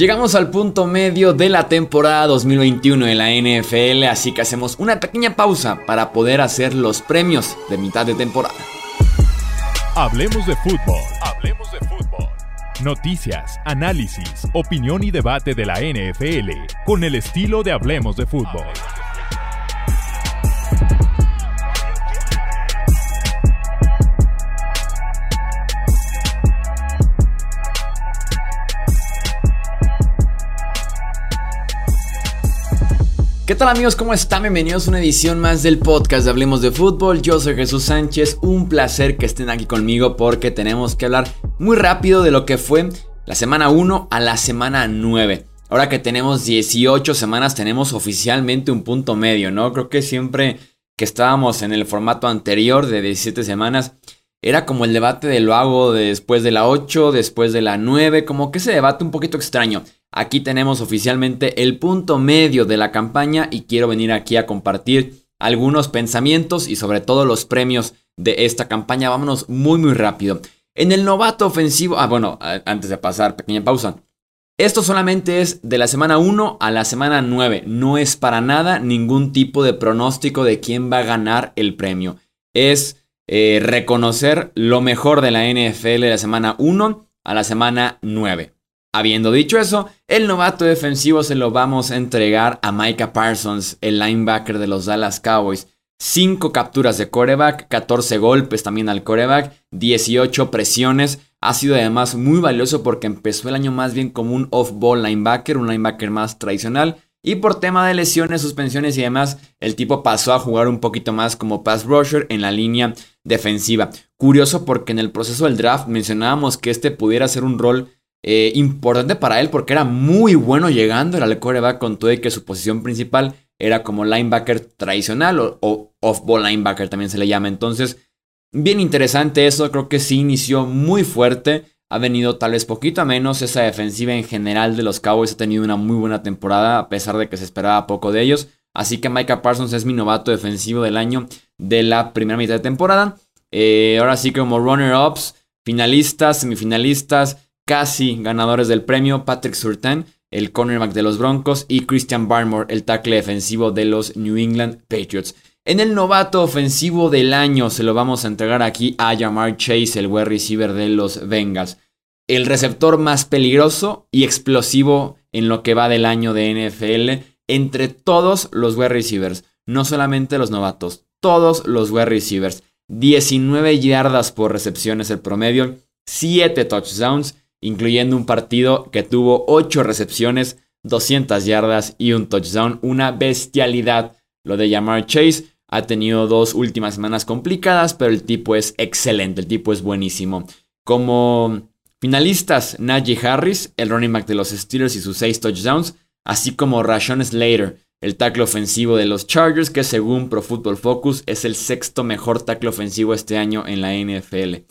Llegamos al punto medio de la temporada 2021 de la NFL, así que hacemos una pequeña pausa para poder hacer los premios de mitad de temporada. Hablemos de fútbol. Hablemos de fútbol. Noticias, análisis, opinión y debate de la NFL con el estilo de Hablemos de fútbol. ¿Qué tal amigos? ¿Cómo están? Bienvenidos a una edición más del podcast de Hablemos de Fútbol. Yo soy Jesús Sánchez. Un placer que estén aquí conmigo porque tenemos que hablar muy rápido de lo que fue la semana 1 a la semana 9. Ahora que tenemos 18 semanas tenemos oficialmente un punto medio, ¿no? Creo que siempre que estábamos en el formato anterior de 17 semanas era como el debate de lo hago después de la 8, después de la 9, como que ese debate un poquito extraño. Aquí tenemos oficialmente el punto medio de la campaña y quiero venir aquí a compartir algunos pensamientos y sobre todo los premios de esta campaña. Vámonos muy muy rápido. En el novato ofensivo, ah bueno, antes de pasar, pequeña pausa. Esto solamente es de la semana 1 a la semana 9. No es para nada ningún tipo de pronóstico de quién va a ganar el premio. Es eh, reconocer lo mejor de la NFL de la semana 1 a la semana 9. Habiendo dicho eso, el novato defensivo se lo vamos a entregar a Micah Parsons, el linebacker de los Dallas Cowboys. 5 capturas de coreback, 14 golpes también al coreback, 18 presiones. Ha sido además muy valioso porque empezó el año más bien como un off-ball linebacker, un linebacker más tradicional. Y por tema de lesiones, suspensiones y demás, el tipo pasó a jugar un poquito más como pass rusher en la línea defensiva. Curioso porque en el proceso del draft mencionábamos que este pudiera ser un rol eh, importante para él porque era muy bueno llegando, era el coreback con todo y que su posición principal era como linebacker tradicional o, off-ball linebacker también se le llama. Entonces, bien interesante eso, creo que sí inició muy fuerte, ha venido tal vez poquito a menos, esa defensiva en general de los Cowboys ha tenido una muy buena temporada a pesar de que se esperaba poco de ellos. Así que Micah Parsons es mi novato defensivo del año de la primera mitad de temporada. Eh, ahora sí como runner-ups, finalistas, semifinalistas, casi ganadores del premio, Patrick Surtain, el cornerback de los Broncos, y Christian Barmore, el tackle defensivo de los New England Patriots. En el novato ofensivo del año se lo vamos a entregar aquí a Jamar Chase, el wide receiver de los Bengals. El receptor más peligroso y explosivo en lo que va del año de NFL entre todos los wide receivers, no solamente los novatos, todos los wide receivers. 19 yardas por recepción es el promedio, 7 touchdowns incluyendo un partido que tuvo 8 recepciones, 200 yardas y un touchdown. Una bestialidad. Lo de Jamar Chase ha tenido dos últimas semanas complicadas, pero el tipo es excelente, el tipo es buenísimo. Como finalistas, Najee Harris, el running back de los Steelers y sus 6 touchdowns, así como Rashon Slater, el tackle ofensivo de los Chargers, que según Pro Football Focus es el sexto mejor tackle ofensivo este año en la NFL.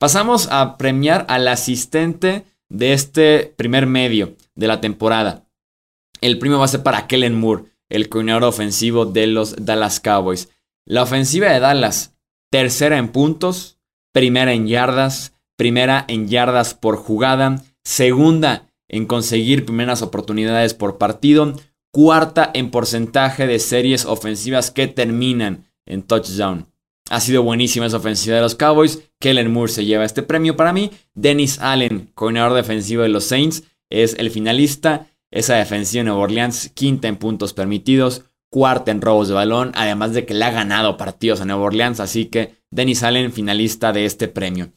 Pasamos a premiar al asistente de este primer medio de la temporada. El premio va a ser para Kellen Moore, el coordinador ofensivo de los Dallas Cowboys. La ofensiva de Dallas, tercera en puntos, primera en yardas, primera en yardas por jugada, segunda en conseguir primeras oportunidades por partido, cuarta en porcentaje de series ofensivas que terminan en touchdown. Ha sido buenísima esa ofensiva de los Cowboys. Kellen Moore se lleva este premio para mí. Dennis Allen, coordinador defensivo de los Saints, es el finalista. Esa defensiva de Nueva Orleans, quinta en puntos permitidos, cuarta en robos de balón, además de que le ha ganado partidos a Nueva Orleans. Así que Dennis Allen, finalista de este premio.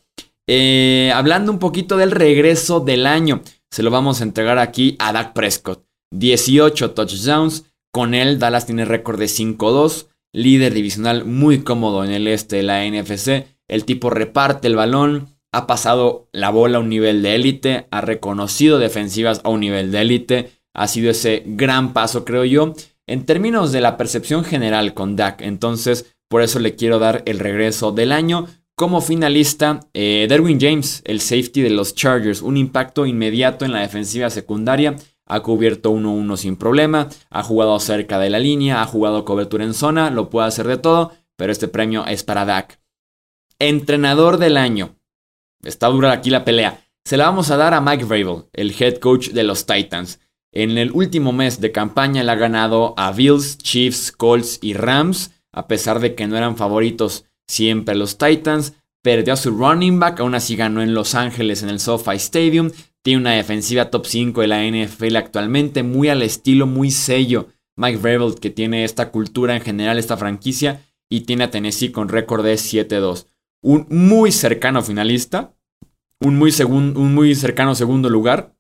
Eh, hablando un poquito del regreso del año, se lo vamos a entregar aquí a Dak Prescott. 18 touchdowns. Con él, Dallas tiene récord de 5-2 líder divisional muy cómodo en el este de la NFC. El tipo reparte el balón, ha pasado la bola a un nivel de élite, ha reconocido defensivas a un nivel de élite. Ha sido ese gran paso, creo yo, en términos de la percepción general con Dak. Entonces, por eso le quiero dar el regreso del año. Como finalista, eh, Derwin James, el safety de los Chargers, un impacto inmediato en la defensiva secundaria ha cubierto 1-1 sin problema, ha jugado cerca de la línea, ha jugado cobertura en zona, lo puede hacer de todo, pero este premio es para Dak. Entrenador del año. Está dura aquí la pelea. se la vamos a dar a Mike Vrabel, el head coach de los Titans. En el último mes de campaña le ha ganado a Bills, Chiefs, Colts y Rams, a pesar de que no eran favoritos siempre los Titans. Perdió a su running back, aún así ganó en Los Ángeles en el SoFi Stadium. Tiene una defensiva top 5 de la NFL actualmente, muy al estilo, muy sello. Mike Vrabel, que tiene esta cultura en general, esta franquicia, y tiene a Tennessee con récord de 7-2. Un muy cercano finalista, un muy, un muy cercano segundo lugar.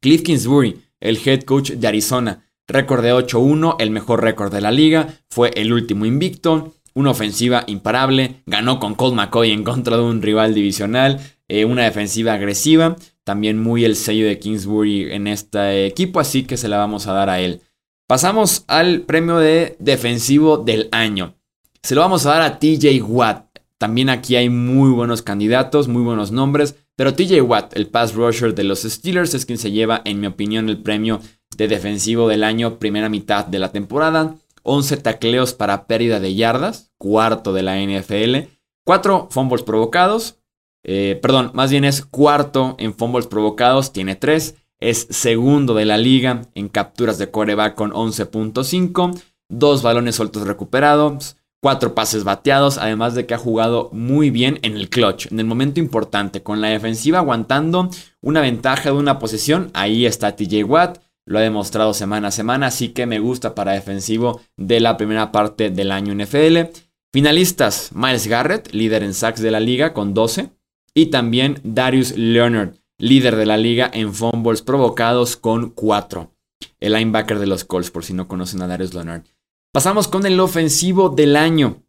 Cliff Kingsbury, el head coach de Arizona. Récord de 8-1, el mejor récord de la liga. Fue el último invicto. Una ofensiva imparable. Ganó con Colt McCoy en contra de un rival divisional. Eh, una defensiva agresiva. También muy el sello de Kingsbury en este equipo, así que se la vamos a dar a él. Pasamos al premio de defensivo del año. Se lo vamos a dar a TJ Watt. También aquí hay muy buenos candidatos, muy buenos nombres, pero TJ Watt, el pass rusher de los Steelers, es quien se lleva, en mi opinión, el premio de defensivo del año, primera mitad de la temporada. 11 tacleos para pérdida de yardas, cuarto de la NFL. 4 fumbles provocados. Eh, perdón, más bien es cuarto en fumbles provocados, tiene 3. Es segundo de la liga en capturas de coreback con 11.5. Dos balones sueltos recuperados cuatro pases bateados, además de que ha jugado muy bien en el clutch, en el momento importante, con la defensiva aguantando una ventaja de una posesión. Ahí está TJ Watt, lo ha demostrado semana a semana, así que me gusta para defensivo de la primera parte del año NFL. Finalistas, Miles Garrett, líder en sacks de la liga con 12, y también Darius Leonard, líder de la liga en fumbles provocados con 4. El linebacker de los Colts, por si no conocen a Darius Leonard. Pasamos con el ofensivo del año.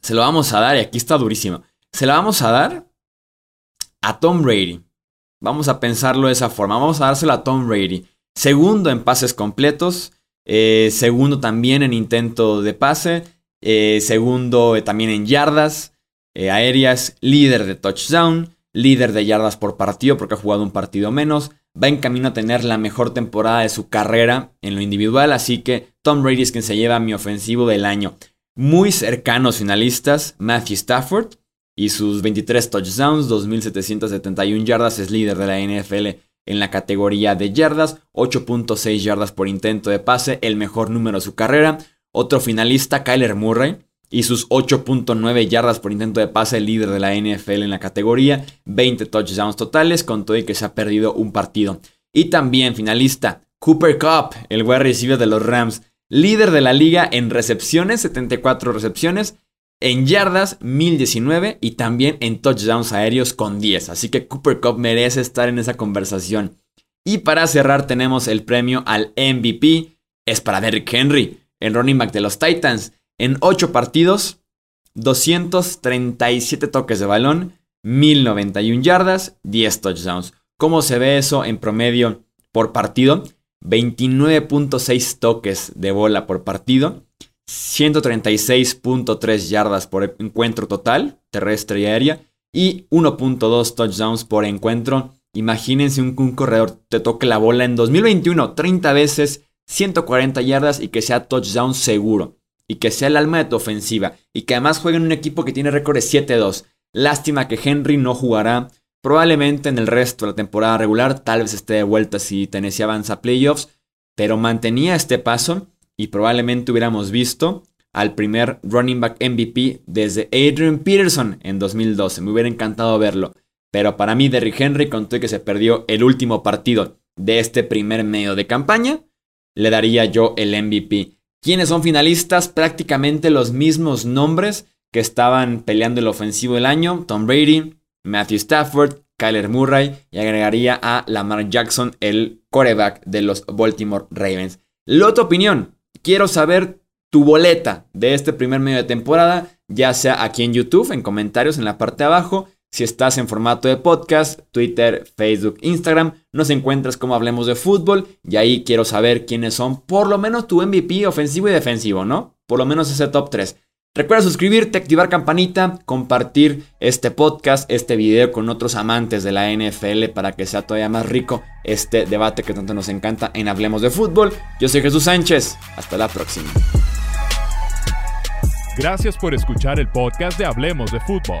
Se lo vamos a dar, y aquí está durísimo. Se lo vamos a dar a Tom Brady. Vamos a pensarlo de esa forma. Vamos a dárselo a Tom Brady. Segundo en pases completos. Eh, segundo también en intento de pase. Eh, segundo eh, también en yardas aéreas. Líder de touchdown. Líder de yardas por partido porque ha jugado un partido menos va en camino a tener la mejor temporada de su carrera en lo individual, así que Tom Brady es quien se lleva mi ofensivo del año. Muy cercanos finalistas, Matthew Stafford y sus 23 touchdowns, 2.771 yardas, es líder de la NFL en la categoría de yardas, 8.6 yardas por intento de pase, el mejor número de su carrera. Otro finalista, Kyler Murray, y sus 8.9 yardas por intento de pase, líder de la NFL en la categoría, 20 touchdowns totales, con todo y que se ha perdido un partido. Y también finalista, Cooper Cup, el wide receiver de los Rams, líder de la liga en recepciones, 74 recepciones, en yardas 1019 y también en touchdowns aéreos con 10. Así que Cooper Cup merece estar en esa conversación. Y para cerrar tenemos el premio al MVP, es para Derrick Henry, el running back de los Titans. En 8 partidos, 237 toques de balón, 1091 yardas, 10 touchdowns. ¿Cómo se ve eso en promedio por partido? 29.6 toques de bola por partido, 136.3 yardas por encuentro total, terrestre y aérea, y 1.2 touchdowns por encuentro. Imagínense un, un, corredor te toque la bola en 2021 30 veces, 140 yardas y que sea touchdown seguro y que sea el alma de tu ofensiva y que además juegue en un equipo que tiene récord de 7-2. Lástima que Henry no jugará probablemente en el resto de la temporada regular, tal vez esté de vuelta si Tennessee avanza playoffs, pero mantenía este paso y probablemente hubiéramos visto al primer running back MVP desde Adrian Peterson en 2012. Me hubiera encantado verlo. Pero para mí, Derrick Henry, contó que se perdió el último partido de este primer medio de campaña, le daría yo el MVP. ¿Quiénes son finalistas? Prácticamente los mismos nombres que estaban peleando el ofensivo del año. Tom Brady, Matthew Stafford, Kyler Murray y agregaría a Lamar Jackson, el coreback de los Baltimore Ravens. La otra opinión, quiero saber tu boleta de este primer medio de temporada, ya sea aquí en YouTube, en comentarios en la parte de abajo, si estás en formato de podcast, Twitter, Facebook, Instagram, nos encuentras como hablemos de fútbol y ahí quiero saber quiénes son por lo menos tu MVP ofensivo y defensivo, ¿no? Por lo menos ese top 3. Recuerda suscribirte, activar campanita, compartir este podcast, este video con otros amantes de la NFL para que sea todavía más rico este debate que tanto nos encanta en Hablemos de Fútbol. Yo soy Jesús Sánchez, hasta la próxima. Gracias por escuchar el podcast de Hablemos de Fútbol.